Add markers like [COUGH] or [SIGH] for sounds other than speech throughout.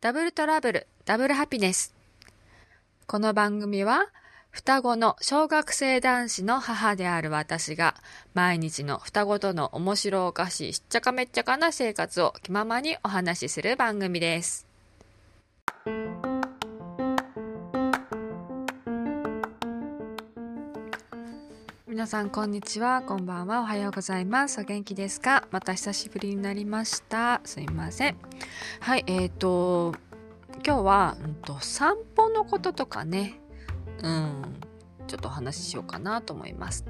ダブルトラブル、ダブルハピネス。この番組は、双子の小学生男子の母である私が、毎日の双子との面白おかしいしっちゃかめっちゃかな生活を気ままにお話しする番組です。皆さんこんにちはこんばんはおはようございます。お元気ですか？また久しぶりになりました。すいません。はいえーと今日は、うんと、散歩のこととかね。うんちょっとお話ししようかなと思います。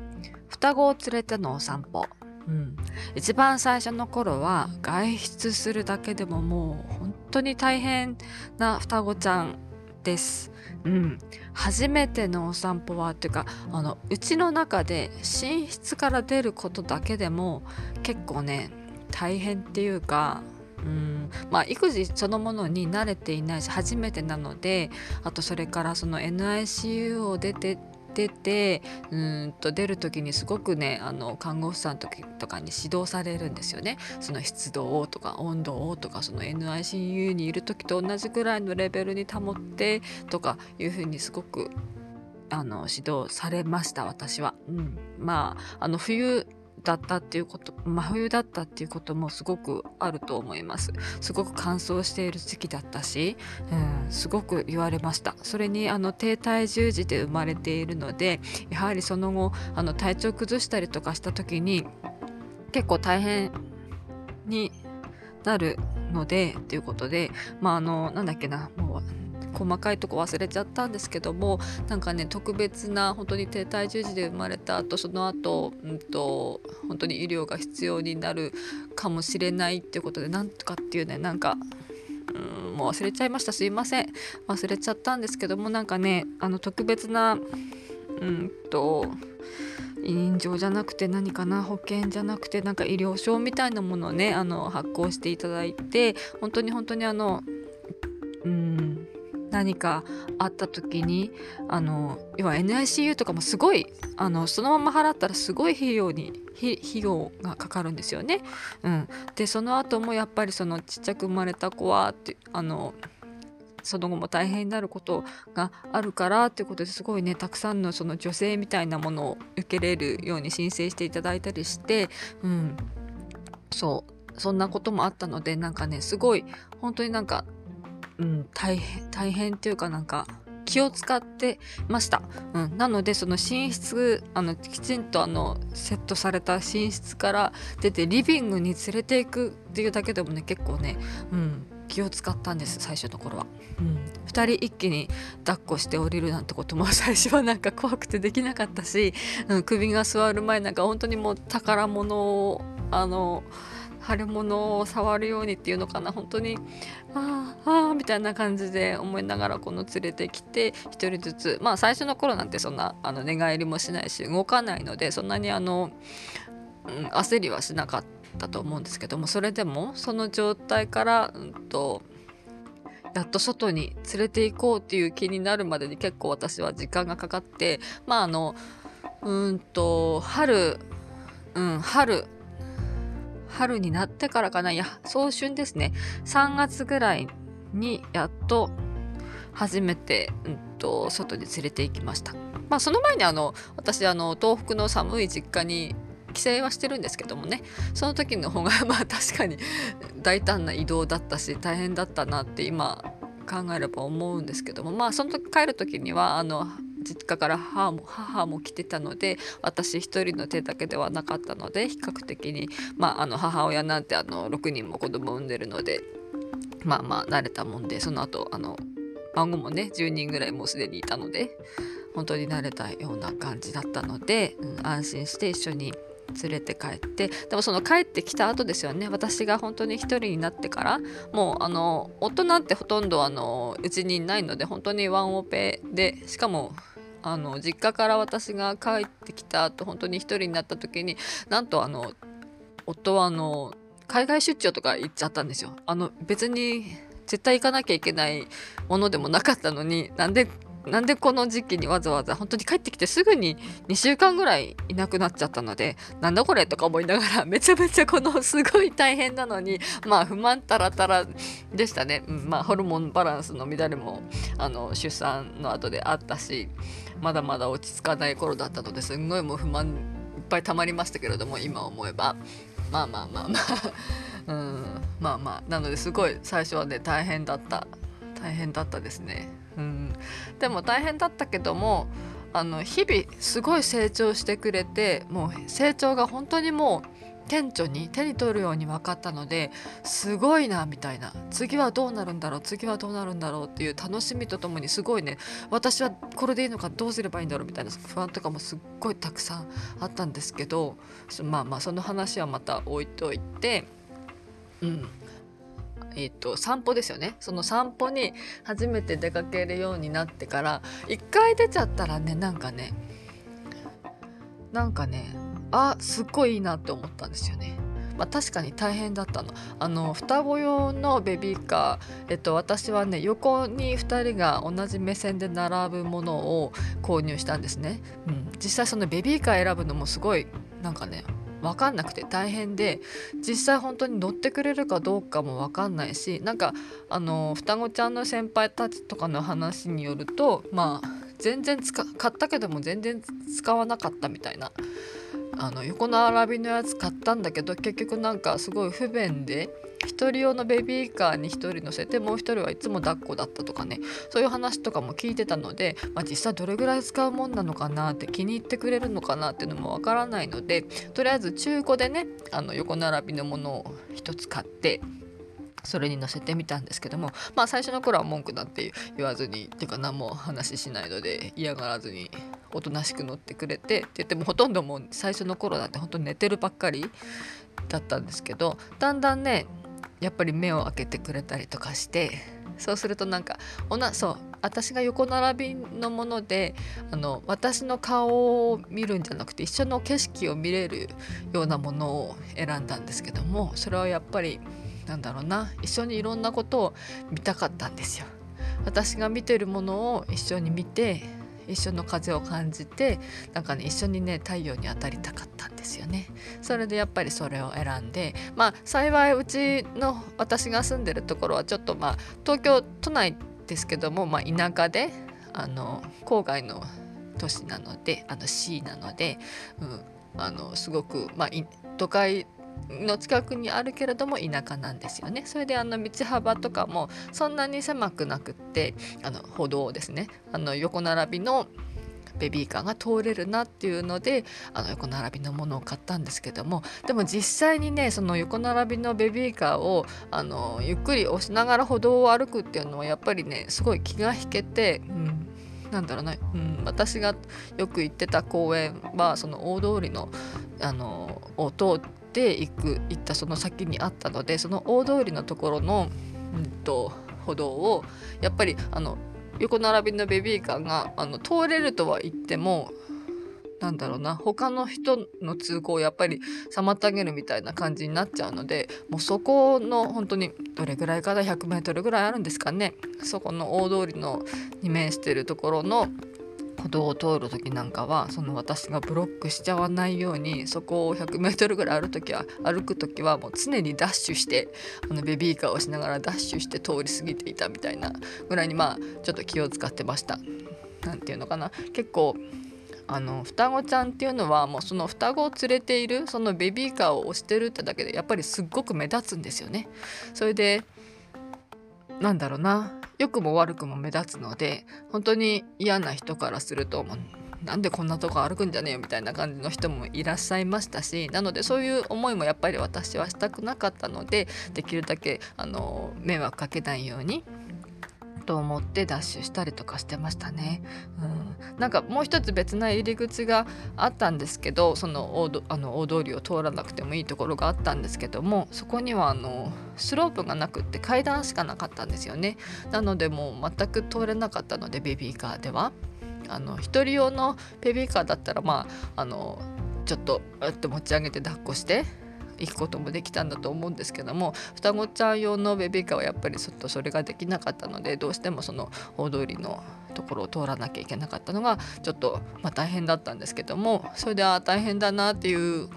双子を連れてのお散歩。うん、一番最初の頃は外出するだけでももう本当に大変な双子ちゃんです。うん、初めてのお散歩はっていうかあのうちの中で寝室から出ることだけでも結構ね大変っていうかうん。まあ、育児そのものに慣れていないし初めてなのであとそれからその NICU を出て出てうんと出る時にすごくねあの看護師さんとかに指導されるんですよねその湿度をとか温度をとかその NICU にいる時と同じくらいのレベルに保ってとかいうふうにすごくあの指導されました私は。うん、まああの冬だったっていうこと真冬だったっていうこともすごくあると思います。すごく乾燥している時期だったし、うん、すごく言われました。それにあの低体重児で生まれているのでやはりその後あの体調崩したりとかした時に結構大変になるのでっていうことでまああのなんだっけなもう細かいとこ忘れちゃったんですけどもなんかね特別な本当に低体重児で生まれた後その後、うんと本当に医療が必要になるかもしれないっていうことでなんとかっていうねなんかうんもう忘れちゃいました。すいません。忘れちゃったんですけどもなんかねあの特別なうんと委任状じゃなくて何かな保険じゃなくてなんか医療証みたいなものをねあの発行していただいて本当に本当にあの何かあった時にあの要は NICU とかもすごいあのそのまま払ったらすごい費用に費用がかかるんですよね。うん、でその後もやっぱりそのちっちゃく生まれた子はってあのその後も大変になることがあるからっていうことですごいねたくさんのその女性みたいなものを受けれるように申請していただいたりして、うん、そう。そんなこともあったのでなんかねすごい本当になんかうん、大変、大変っていうかなんか、気を使ってました。うん、なのでその寝室あのきちんとあのセットされた寝室から出てリビングに連れていくっていうだけでもね結構ね、うん、気を使ったんです最初の頃は、うん、2人一気に抱っこして降りるなんてことも最初はなんか怖くてできなかったし、うん、首が座る前なんか本当にもう宝物をあの腫れ物を触るようにっていうのかな。本当にああああみたいな感じで思いながらこの連れてきて1人ずつ。まあ最初の頃なんてそんなあの寝返りもしないし動かないのでそんなにあの、うん、焦りはしなかったと思うんですけどもそれでもその状態から、うんと、やっと外に連れて行こうっていう気になるまでに結構私は時間がかかってまああのうんと春うん春春になってからかな。いや早春ですね。3月ぐらいにやっと初めて、うんと、外に連れて行きました。まあその前にあの私あの東北の寒い実家に帰省はしてるんですけどもね。その時の方が [LAUGHS] まあ確かに大胆な移動だったし大変だったなって今考えれば思うんですけども。まあその時帰る時にはあの実家から母も母も来てたので私一人の手だけではなかったので比較的に、まあ、あの母親なんてあの6人も子供産んでるのでまあまあ慣れたもんでその後あの孫もね10人ぐらいもうすでにいたので本当に慣れたような感じだったので、うん、安心して一緒に連れて帰ってでもその帰ってきた後ですよね私が本当に一人になってからもうあの夫ってほとんどあのうちにいないので本当にワンオペでしかもあの実家から私が帰ってきた後本当に一人になった時になんとあの夫はあの海外出張とか行っちゃったんですよ。あの別に絶対行かなきゃいけないものでもなかったのになんでなんでこの時期にわざわざ本当に帰ってきてすぐに2週間ぐらいいなくなっちゃったのでなんだこれとか思いながら [LAUGHS] めちゃめちゃこのすごい大変なのにまあ不満たらたらでしたね、うん、まあホルモンバランスの乱れもあの出産の後であったしまだまだ落ち着かない頃だったのですんごいもう不満いっぱい溜まりましたけれども今思えば。まあまあまあまあ。[LAUGHS] うん。まあまあ。なのですごい最初はね大変だった。大変だったですね。うん、でも大変だったけどもあの日々すごい成長してくれてもう成長が本当にもう顕著に手に取るように分かったのですごいなみたいな。次はどうなるんだろう？次はどうなるんだろうっていう楽しみとともにすごいね私はこれでいいのかどうすればいいんだろう？みたいな不安とかもすっごいたくさんあったんですけどまあまあその話はまた置いといてうん。えーと、散歩ですよね。その散歩に初めて出かけるようになってから一回出ちゃったらねなんかねなんかねあすっごいいいなって思ったんですよね。まあ、確かに大変だったの。あの双子用のベビーカー、えっと、私はね横に2人が同じ目線で並ぶものを購入したんですね、うん、実際そのベビーカー選ぶのもすごいなんかね分かんなくて大変で実際本当に乗ってくれるかどうかも分かんないしなんかあの双子ちゃんの先輩たちとかの話によるとまあ全然使買ったけども全然使わなかったみたいなあの横並びのやつ買ったんだけど結局なんかすごい不便で1人用のベビーカーに1人乗せてもう1人はいつも抱っこだったとかねそういう話とかも聞いてたので、まあ、実際どれぐらい使うもんなのかなって気に入ってくれるのかなっていうのもわからないのでとりあえず中古でねあの横並びのものを1つ買ってそれに乗せてみたんですけどもまあ最初の頃は文句なんて言わずにっていうか何も話しないので嫌がらずにおとなしく乗ってくれてって言ってもほとんどもう最初の頃なんて本当に寝てるばっかりだったんですけどだんだんねやっぱり目を開けてくれたりとかしてそうするとなんかおなそう私が横並びのものであの私の顔を見るんじゃなくて一緒の景色を見れるようなものを選んだんですけどもそれはやっぱりなんだろうな一緒にいろんなことを見たかったんですよ。私が見てるものを一緒に見て一緒の風を感じてなんかね一緒にね太陽に当たりたかったんですよねそれでやっぱりそれを選んでまあ幸いうちの私が住んでるところはちょっとまあ東京都内ですけども、まあ、田舎であの郊外の都市なのであの C なので、うん、あのすごく、まあ、都会の近くにあるけれども田舎なんですよね。それであの道幅とかもそんなに狭くなくってあの歩道ですねあの横並びのベビーカーが通れるなっていうのであの横並びのものを買ったんですけどもでも実際にねその横並びのベビーカーをあのゆっくり押しながら歩道を歩くっていうのはやっぱりねすごい気が引けて、うん、なんだろうな、うん、私がよく行ってた公園はその大通りのあのを通ってて行く行ったその先にあったのでその大通りのところの、うんと、歩道をやっぱりあの横並びのベビーカーがあの通れるとは言ってもなんだろうな他の人の通行をやっぱり妨げるみたいな感じになっちゃうのでもうそこの本当にどれぐらいかな 100m ぐらいあるんですかね。そこの大通りのに面してるところの歩道を通る時なんかはその私がブロックしちゃわないようにそこを 100m ぐらい歩時は歩く時はもう常にダッシュしてあのベビーカーをしながらダッシュして通り過ぎていたみたいなぐらいにまあちょっと気を使ってました。なんていうのかな結構あの双子ちゃんっていうのはもうその双子を連れているそのベビーカーを押してるってだけでやっぱりすっごく目立つんですよね。それでなんだろうな良くも悪くも目立つので本当に嫌な人からするともうなんでこんなとこ歩くんじゃねえよみたいな感じの人もいらっしゃいましたしなのでそういう思いもやっぱり私はしたくなかったのでできるだけあの迷惑かけないようにと思ってダッシュしたりとかしてましたね。うん、なんかもう一つ別な入り口があったんですけどその大あの大通りを通らなくてもいいところがあったんですけどもそこにはあのスロープがなくって階段しかなかったんですよね。なのでもう全く通れなかったのでベビーカーでは。あの1人用のベビーカーだったらまああのちょっとって持ち上げて抱っこして行くこともできたんだと思うんですけども双子ちゃん用のベビーカーはやっぱりちょっとそれができなかったのでどうしてもその大通りのところを通らなきゃいけなかったのがちょっと、まあ、大変だったんですけどもそれでは大変だなっていう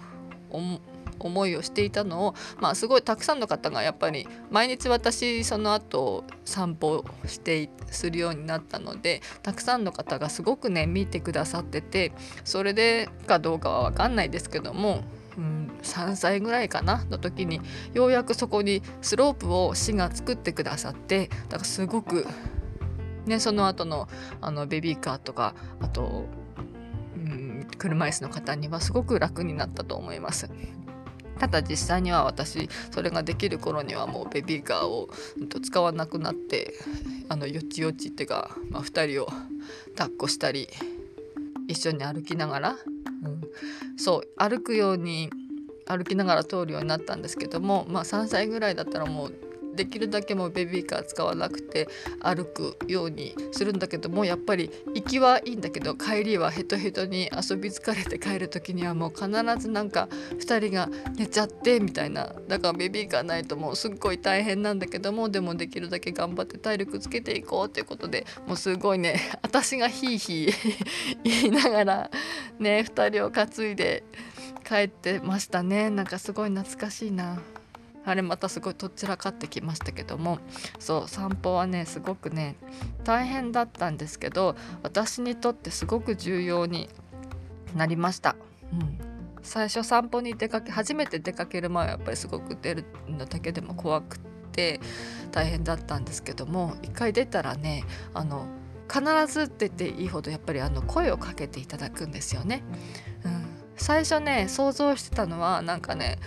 思いをしていたのを、まあ、すごいたくさんの方がやっぱり毎日私その後散歩してするようになったのでたくさんの方がすごくね見てくださっててそれでかどうかは分かんないですけどもうん、3歳ぐらいかなの時にようやくそこにスロープを市が作ってくださってだからすごく、ね、その後のあのベビーカーとかあと、うん、車椅子の方にはすごく楽になったと思います。ただ実際には私それができる頃にはもうベビーカーを使わなくなってあのよちよちっていうか、まあ、2人を抱っこしたり一緒に歩きながら、うん、そう歩くように歩きながら通るようになったんですけども、まあ、3歳ぐらいだったらもうできるだけもうベビーカー使わなくて歩くようにするんだけどもやっぱり行きはいいんだけど帰りはヘトヘトに遊び疲れて帰る時にはもう必ずなんか2人が寝ちゃってみたいなだからベビーカーないともうすっごい大変なんだけどもでもできるだけ頑張って体力つけていこうっていうことでもうすごいね [LAUGHS] 私がヒーヒー [LAUGHS] 言いながらね2人を担いで帰ってましたねなんかすごい懐かしいな。あれまたすごいとっちらかってきましたけどもそう散歩はねすごくね大変だったんですけど私にとってすごく重要になりました。うん最初散歩に出かけ初めて出かける前はやっぱりすごく出るのだけでも怖くて大変だったんですけども一回出たらねあの必ずって言っていいほどやっぱりあの声をかけていただくんですよね。うん、最初ね想像してたのはなんかね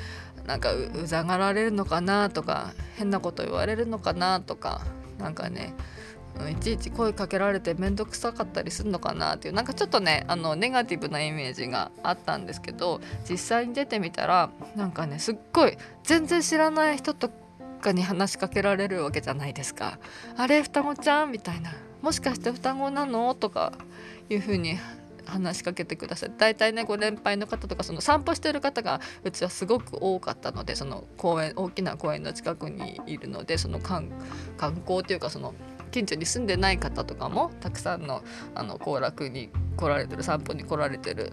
なんかうざがられるのかなとか変なこと言われるのかなとかなんかねいちいち声かけられて面倒くさかったりするのかなっていうなんかちょっとねあのネガティブなイメージがあったんですけど実際に出てみたらなんかねすっごい全然知らない人とかに話しかけられるわけじゃないですか。あれ双子ちゃんみたいなもしかして双子なのとかいう風に話しかけてください。大体ねご年配の方とかその散歩してる方がうちはすごく多かったのでその公園大きな公園の近くにいるのでその観光というかその近所に住んでない方とかもたくさんのあの行楽に来られてる散歩に来られてる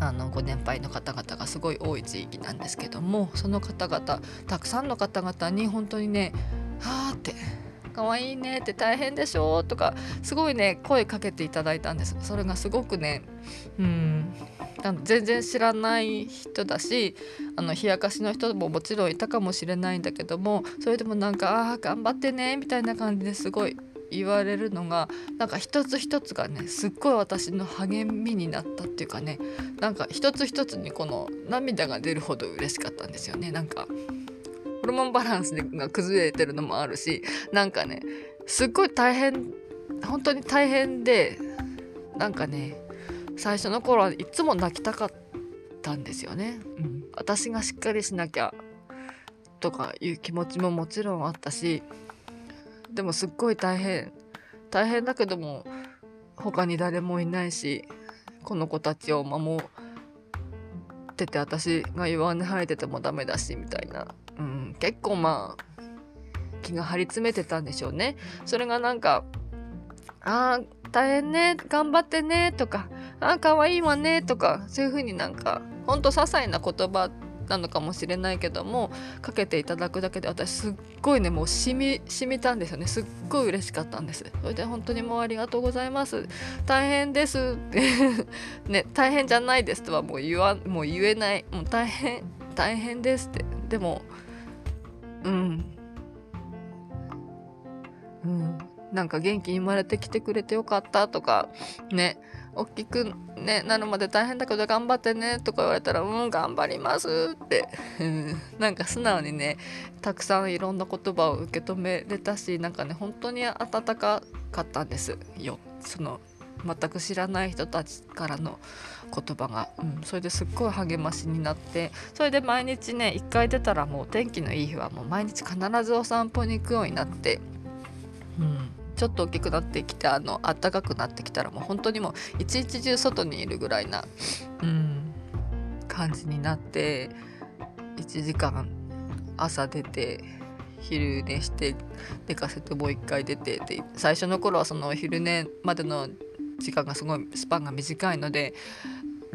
あのご年配の方々がすごい多い地域なんですけどもその方々たくさんの方々に本当にねはあって可愛いねって大変でしょとかすごいね声かけていただいたんです。それがすごくねうん全然知らない人だしあの冷やかしの人ももちろんいたかもしれないんだけどもそれでもなんか「ああ頑張ってね」みたいな感じですごい言われるのがなんか一つ一つがねすっごい私の励みになったっていうかねなんか一つ一つにこの涙が出るほど嬉しかったんですよね。なんかホルモンバランスが崩れてるのもあるしなんかねすっごい大変本当に大変でなんかね最初の頃はいつも泣きたかったんですよね、うん、私がしっかりしなきゃとかいう気持ちももちろんあったしでもすっごい大変。大変だけども他に誰もいないしこの子たちを守ってて私が弱音吐いててもダメだしみたいな。うん、結構まあ気が張り詰めてたんでしょうね。それがなんか「あー大変ね頑張ってね」とか「あーかわいいわね」とかそういう風になんかほんと些細な言葉なのかもしれないけどもかけていただくだけで私すっごいねもうしみしみたんですよね。すっごい嬉しかったんです。それで本当にもうありがとうございます。大変ですって [LAUGHS] ね大変じゃないですとはもう言わもう言えない。もう大変大変ですって。でもうん。うん。なんか元気に生まれてきてくれてよかったとかね。大きく、ね、なるまで大変だけど頑張ってねとか言われたらうん頑張りますって、うん、なんか素直にねたくさんいろんな言葉を受け止めれたしなんかね本当に温かかったんですよ。その全く知らない人たちからの言葉が、うん、それですっごい励ましになってそれで毎日ね1回出たらもう天気のいい日はもう毎日必ずお散歩に行くようになって、うん、ちょっと大きくなってきてあの暖かくなってきたらもう本当にもう一日中外にいるぐらいな、うん、感じになって1時間朝出て昼寝して寝かせてもう一回出てで最初の頃はその昼寝までの時間がすごいスパンが短いので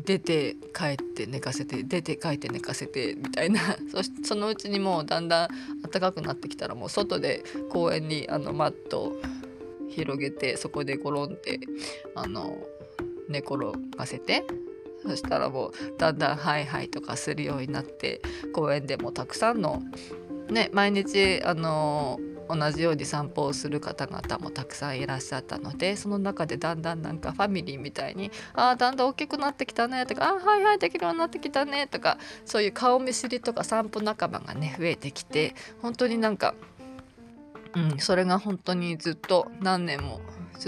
出て帰って寝かせて出て帰って寝かせてみたいな。[LAUGHS] そしそのうちにもうだんだん暖かくなってきたらもう外で公園にあのマット広げてそこで転んであの寝転がせてそしたらもうだんだんハイハイとかするようになって公園でもたくさんのね毎日あの同じように散歩をする方々もたくさんいらっしゃったのでその中でだんだんなんかファミリーみたいに「ああだんだん大きくなってきたね」とか「あはいはいできるようになってきたね」とかそういう顔見知りとか散歩仲間がね増えてきて本当になんか、うん、それが本当にずっと何年も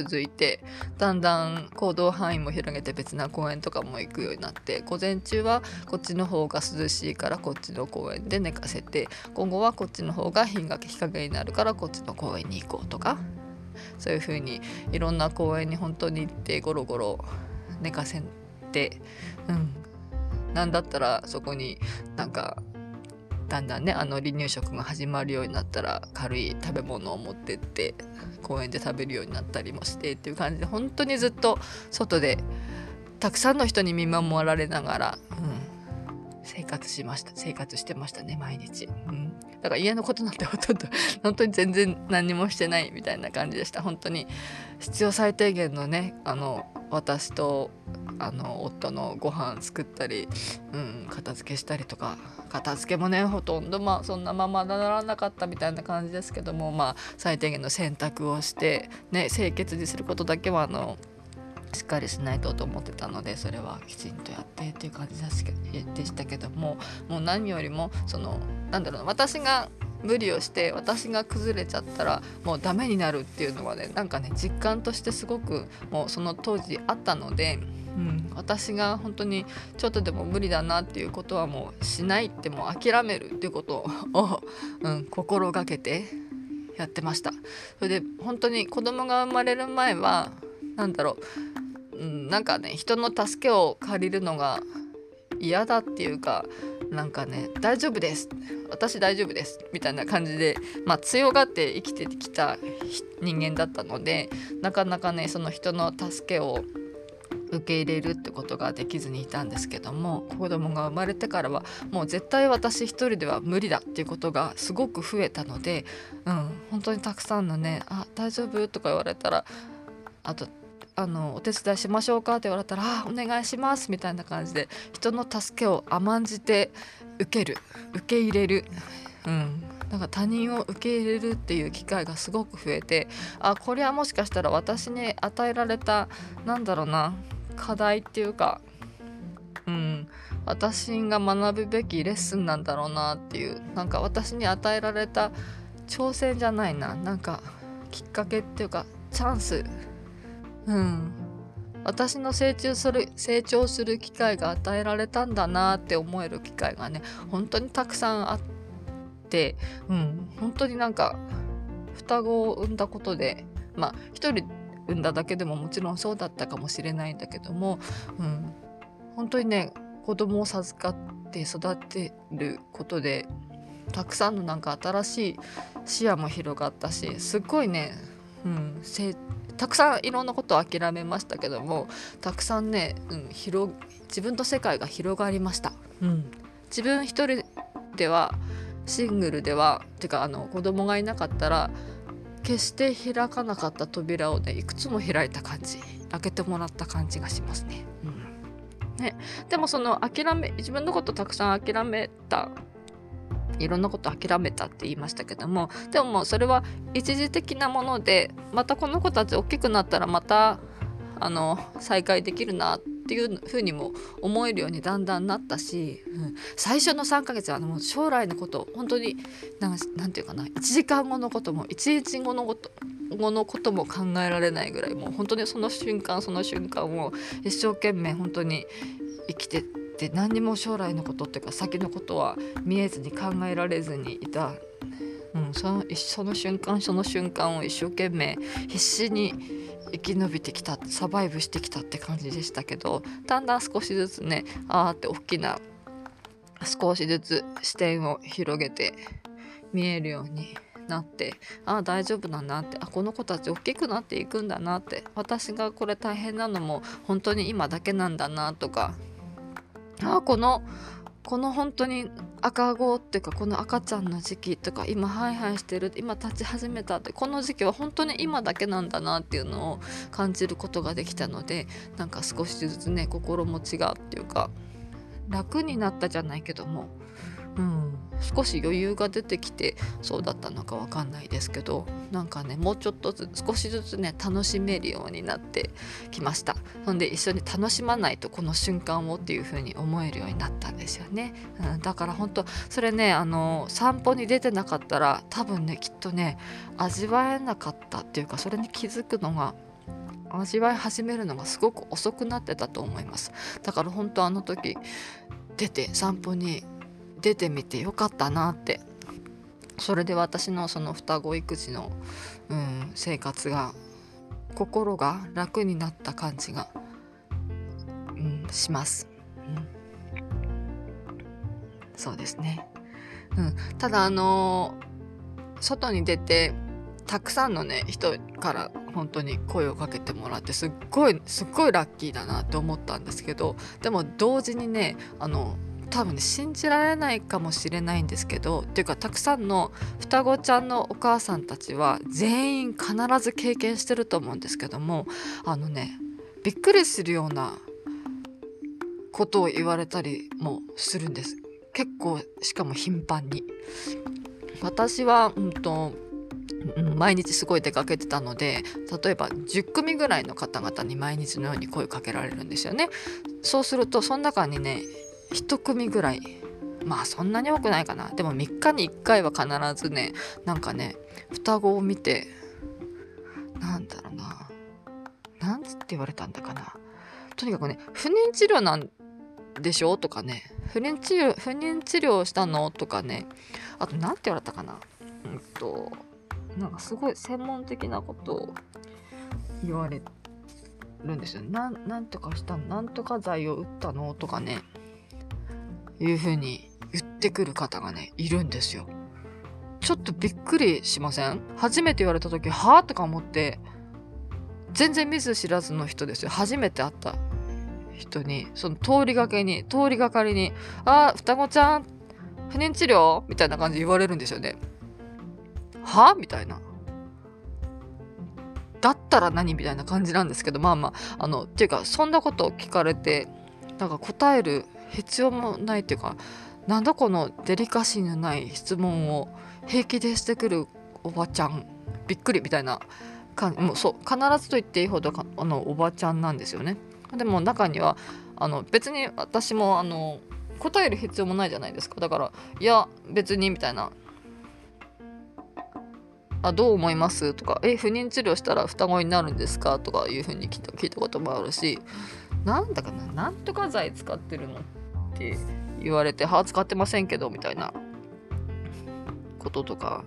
続いてだんだん行動範囲も広げて別な公園とかも行くようになって午前中はこっちの方が涼しいからこっちの公園で寝かせて今後はこっちの方が日が日陰になるからこっちの公園に行こうとかそういう風にいろんな公園に本当に行ってゴロゴロ寝かせてうん。なんだったらそこになんかだんだんねあの離乳食が始まるようになったら軽い食べ物を持ってって公園で食べるようになったりもしてっていう感じで本当にずっと外でたくさんの人に見守られながら、うん、生活しました生活してましたね毎日、うん、だから家のことなんてほとんど [LAUGHS] 本当に全然何もしてないみたいな感じでした。本当に必要最低限のねあの私とあの夫のご飯作ったり、うん、片付けしたりとか片付けもねほとんどまあそんなままならなかったみたいな感じですけどもまあ最低限の洗濯をしてね清潔にすることだけはあのしっかりしないとと思ってたのでそれはきちんとやってっていう感じでしたけどももう何よりもそのなんだろうな私が無理をして私が崩れちゃったらもうダメになるっていうのはねなんかね実感としてすごくもうその当時あったので。うん、私が本当にちょっとでも無理だなっていうことはもうしないってもう諦めるっていうことを、[LAUGHS] うん、心がけてやってましたそれで本当に子供が生まれる前は何だろう、うん、なんかね人の助けを借りるのが嫌だっていうかなんかね大丈夫です私大丈夫ですみたいな感じで、まあ、強がって生きてきた人間だったのでなかなかねその人の助けを受け入れるってことができずにいたんですけども子供が生まれてからはもう絶対私一人では無理だっていうことがすごく増えたので、うん、本当にたくさんのね「あ大丈夫?」とか言われたらあとあのお手伝いしましょうかって言われたら「あお願いします」みたいな感じで人の助けを甘んじて受ける受け入れる、うん、なんか他人を受け入れるっていう機会がすごく増えてあこれはもしかしたら私に与えられたなんだろうな課題っていうか、うん、私が学ぶべきレッスンなんだろうなっていうなんか私に与えられた挑戦じゃないななんかきっかけっていうかチャンスうん。私の成長する成長する機会が与えられたんだなって思える機会がね本当にたくさんあって、うん、本当になんか双子を産んだことでまあ一人産んだだけでももちろんそうだったかもしれないんだけども、うん、本当にね子供を授かって育てることでたくさんのなんか新しい視野も広がったしすっごいね、うん、たくさんいろんなことを諦めましたけどもたくさんね、うん、広自分と世界が広がりました。うん、自分一人ではシングルではてかあの子供がいなかったら決して開かなかった扉をねいくつも開いた感じ開けてもらった感じがしますね。うん、ねでもその諦め自分のことたくさん諦めたいろんなこと諦めたって言いましたけどもでももうそれは一時的なものでまたこの子たち大きくなったらまたあの再会できるなっていうふうにも思えるようにだんだんなったし、うん、最初の3ヶ月はもう将来のこと本当に何て言うかな1時間後のことも1日後のこと後のことも考えられないぐらいもう本当にその瞬間その瞬間を一生懸命本当に生きてって何にも将来のことっていうか先のことは見えずに考えられずにいた、うん、そのその瞬間その瞬間を一生懸命必死に生き延びてきたサバイブしてきたって感じでしたけどだんだん少しずつねああって大きな少しずつ視点を広げて見えるようになってああ大丈夫だなってあこの子たち大きくなっていくんだなって私がこれ大変なのも本当に今だけなんだなとかあこのこの本当に赤子っていうかこの赤ちゃんの時期とか今ハイハイしてる今立ち始めたってこの時期は本当に今だけなんだなっていうのを感じることができたのでなんか少しずつね心持ちがっていうか楽になったじゃないけども。うん、少し余裕が出てきてそうだったのかわかんないですけどなんかねもうちょっとずつ少しずつね楽しめるようになってきました。ほんで一緒に楽しまないとこの瞬間をっていう風に思えるようになったんですよね、うん、だから本当それねあの散歩に出てなかったら多分ねきっとね味わえなかったっていうかそれに気づくのが味わい始めるのがすごく遅くなってたと思います。だから本当あの時出て散歩に出てみてよかったなって。それで私のその双子育児の、うん、生活が心が楽になった感じが、うん、します、うん、そうですね、うん、ただあのー、外に出てたくさんのね人から本当に声をかけてもらってすっごいすっごいラッキーだなって思ったんですけどでも同時にねあの多分ね信じられないかもしれないんですけどっていうかたくさんの双子ちゃんのお母さんたちは全員必ず経験してると思うんですけどもあのねびっくりするようなことを言われたりもするんです。結構しかも頻繁に。私は、うんと毎日すごい出かけてたので例えば10組ぐらいの方々に毎日のように声かけられるんですよね。そうするとその中にね1組ぐらい。まあそんなに多くないかな。でも3日に1回は必ずねなんかね双子を見てなんだろうな。なんつって言われたんだかな。とにかくね不妊治療なんでしょ？とかね。不妊治療不妊治療したの？とかね。あと何て言われたかな。うんとなんかすごい専門的なことを言われるんですよ。なんとかしたなんとか剤を打ったの？とかね。いうふうに言ってくる方がね、いるんですよ。ちょっとびっくりしません？初めて言われた時、はぁとか思って、全然見ず知らずの人ですよ。初めて会った人に、その通りがけに、通りがかりに、あ、双子ちゃん、不妊治療？みたいな感じで言われるんですよね。はあみたいな。だったら何？みたいな感じなんですけど、まあまあ、あの、っていうか、そんなことを聞かれて、なんか答える必要もないっていうかなんだこのデリカシーのない質問を平気でしてくるおばちゃんびっくりみたいな感じもうそう必ずと言っていいほどあのおばちゃんなんですよね。でも中にはあの別に私もあの答える必要もないじゃないですか。だからいや別にみたいな。あどう思います？とかえ不妊治療したら双子になるんですか？とかいうふうに聞いたこともあるしなんだかななんとか剤使ってるのって言われて、はあ、使ってませんけど、みたいな。こととか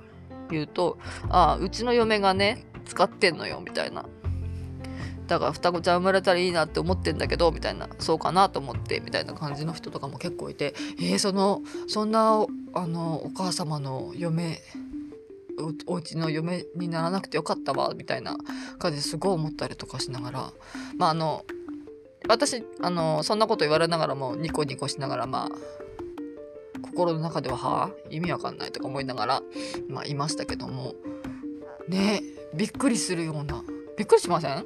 言うと、ああ、うちの嫁がね、使ってんのよ、みたいな。だから双子ちゃん生まれたらいいなって思ってんだけどみたいな。そうかなと思ってみたいな感じの人とかも結構いて。えー、そのそんなあのお母様の嫁おお家の嫁にならなくてよかったわみたいな感じですごい思ったりとかしながら。まああの私あのそんなこと言われながらもニコニコしながらまあ心の中でははあ意味わかんないとか思いながらまあいましたけども。ねびっくりするような。びっくりしません？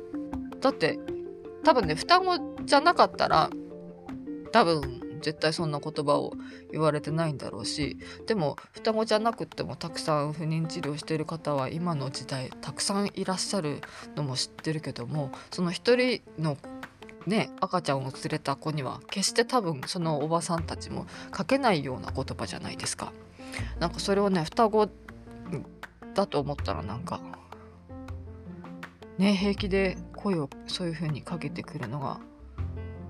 だって多分ね双子じゃなかったら多分絶対そんな言葉を言われてないんだろうし。でも双子じゃなくってもたくさん不妊治療してる方は今の時代たくさんいらっしゃるのも知ってるけどもその一人のね赤ちゃんを連れた子には決して多分そのおばさんたちも書けないような言葉じゃないですか。なんかそれをね双子だと思ったらなんかね平気で声をそういう風にかけてくるのが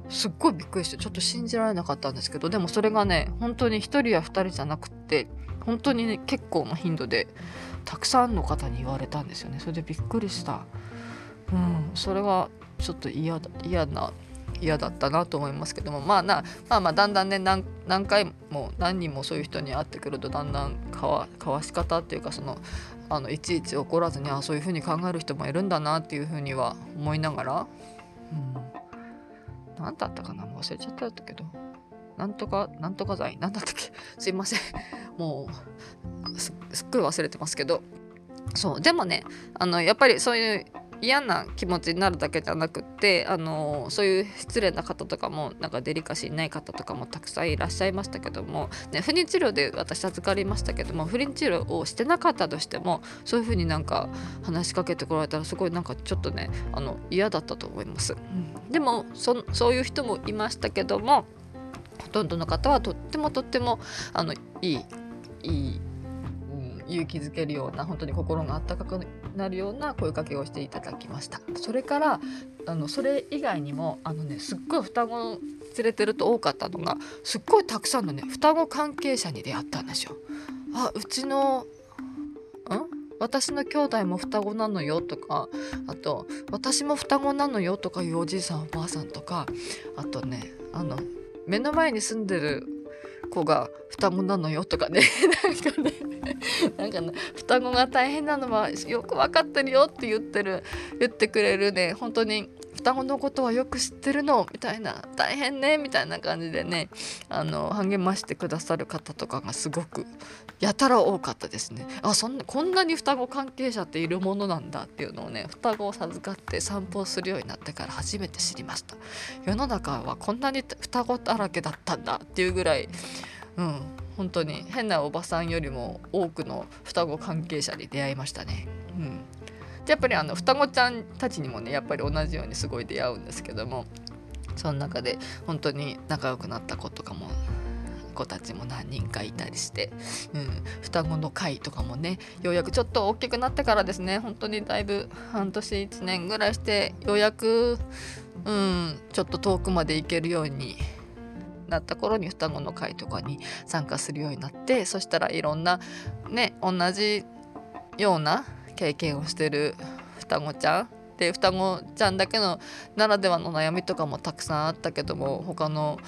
すっごいびっくりしてちょっと信じられなかったんですけどでもそれがね本当に1人や2人じゃなくって本当にね結構な頻度でたくさんの方に言われたんですよねそれでびっくりしたうんそれはちょっと嫌だ嫌な嫌だったなと思いますけども。まあなまあまあだんだんね何回も何人もそういう人に会ってくるとだんだんかわかわし方っていうかそのあのいちいち怒らずにあそういうふうに考える人もいるんだなっていうふうには思いながら、うん、何だったかな忘れちゃったけど。なんとかなんとか剤何だったっけ？すいません。もうすっごい忘れてますけど。そうでもねあのやっぱりそういう嫌な気持ちになるだけじゃなくってあのそういう失礼な方とかもなんかデリカシーない方とかもたくさんいらっしゃいましたけども、ね、不妊治療で私預かりましたけども不妊治療をしてなかったとしてもそういうふうになんか話しかけてこられたらすごいなんかちょっとねあの嫌だったと思います。うん、でもそそういう人もいましたけどもほとんどの方はとってもとってもあのいいいい勇気づけるような本当に心が温かくなるような声かけをしていただきましたそれからあのそれ以外にもあのねすっごい双子連れてると多かったのがすっごいたくさんのね双子関係者に出会ったんですよ。あうちのん？私の兄弟も双子なのよとかあと私も双子なのよとかいうおじいさんおばあさんとかあとねあの目の前に住んでる子が双子なのよとかね。[LAUGHS] なんかねなんかね双子が大変なのはよく分かってるよって言ってる言ってくれるね。本当に双子のことはよく知ってるのみたいな大変ねみたいな感じでねあの励ましてくださる方とかがすごくやたら多かったですね。あそんなこんなに双子関係者っているものなんだっていうのをね双子を授かって散歩をするようになってから初めて知りました。世の中はこんなに双子だらけだったんだっていうぐらいうん本当に。変なおばさんよりも多くの双子関係者に出会いましたね。うん。やっぱりあの双子ちゃんたちにもねやっぱり同じようにすごい出会うんですけども。その中で本当に仲良くなった子とかも子たちも何人かいたりして、うん、双子の会とかもねようやくちょっと大きくなってからですね。本当にだいぶ半年1年ぐらいしてようやく、うん、ちょっと遠くまで行けるようになった頃に双子の会とかに参加するようになってそしたらいろんなね同じような経験をしてる双子ちゃん。で双子ちゃんだけのならではの悩みとかもたくさんあったけども他の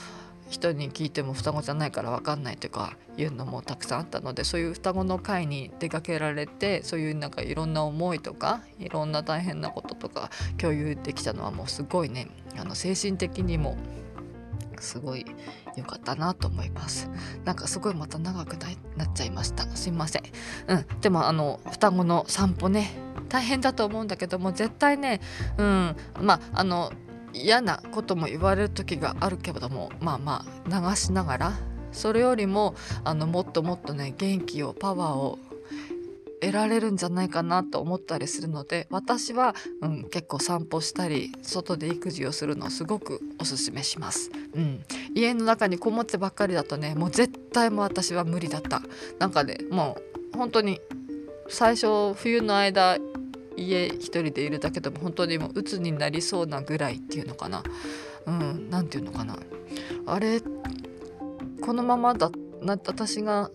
人に聞いても双子じゃないから分かんないとかいうのもたくさんあったのでそういう双子の会に出かけられてそういうなんかいろんな思いとかいろんな大変なこととか共有できたのはもうすごいねあの精神的にもすごい良かったなと思います。なんかすごいまた長くなっちゃいました。すいません。うん。でもあの双子の散歩ね。大変だと思うんだけども絶対ねうん。まああの嫌なことも言われる時があるけれどもまあまあ流しながらそれよりもあのもっともっとね元気をパワーを得られるんじゃないかなと思ったりするので私は、うん、結構散歩したり外で育児をするのをすごくおすすめします、うん、家の中にこもってばっかりだとねもう絶対も私は無理だった。なんかねもう本当に最初冬の間家一人でいるだけでも本当にもう鬱になりそうなぐらいっていうのかな。うん何て言うのかな。あれこのままだな私が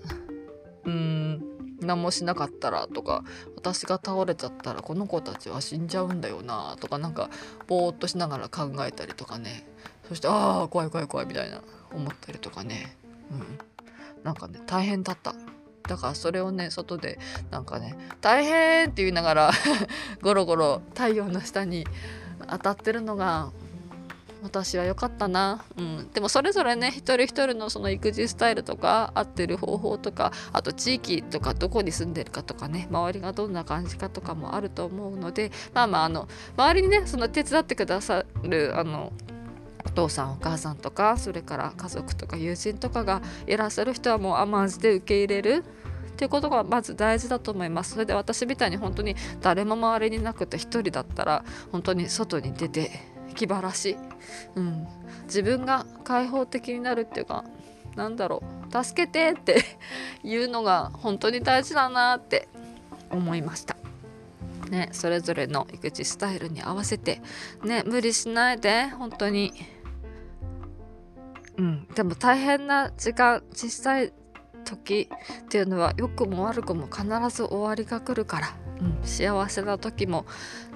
うん何もしなかったらとか私が倒れちゃったらこの子たちは死んじゃうんだよなとかなんかぼーっとしながら考えたりとかね。そしてああ怖い怖い怖いみたいな思ったりとかね。うん。なんかね大変だった。だからそれをね外でなんかね大変って言いながら [LAUGHS] ゴロゴロ太陽の下に当たってるのが私は良かったな、うん、でもそれぞれね一人一人のその育児スタイルとか合ってる方法とかあと地域とかどこに住んでるかとかね周りがどんな感じかとかもあると思うのでまあまああの周りにねその手伝ってくださるあのお父さんお母さんとかそれから家族とか友人とかがいらっしゃる人はもう甘んじて受け入れる。っていうことがまず大事だと思います。それで私みたいに本当に誰も周りになくて1人だったら本当に外に出て気晴らし、うん、自分が開放的になるっていうかなんだろう。助けてって [LAUGHS] いうのが本当に大事だなって思いました。ね、それぞれの育児スタイルに合わせて、ね、無理しないで本当に、うん、でも大変な時間小さい時っていうのは良くも悪くも必ず終わりが来るから。うん、幸せな時も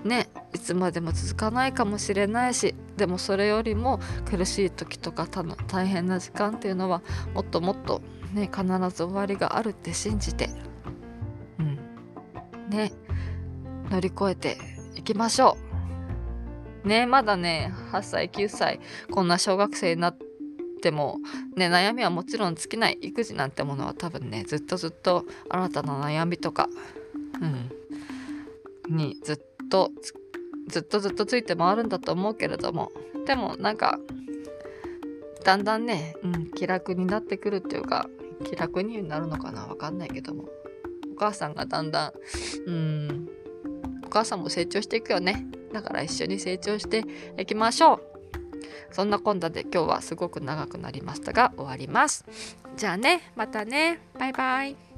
ねいつまでも続かないかもしれないしでもそれよりも苦しい時とか大変な時間っていうのはもっともっとね必ず終わりがあるって信じてうん。ね乗り越えていきましょう。ねまだね8歳9歳こんな小学生になってもね悩みはもちろん尽きない。育児なんてものは多分ねずっとずっと新たな悩みとかうん。にずっとずっとずっとついて回るんだと思うけれども。でもなんかだんだんね、うん、気楽になってくるっていうか気楽になるのかなわかんないけども。お母さんがだんだんうんお母さんも成長していくよね。だから一緒に成長していきましょう。そんなこんなで今日はすごく長くなりましたが終わります。じゃあねまたね。バイバイ。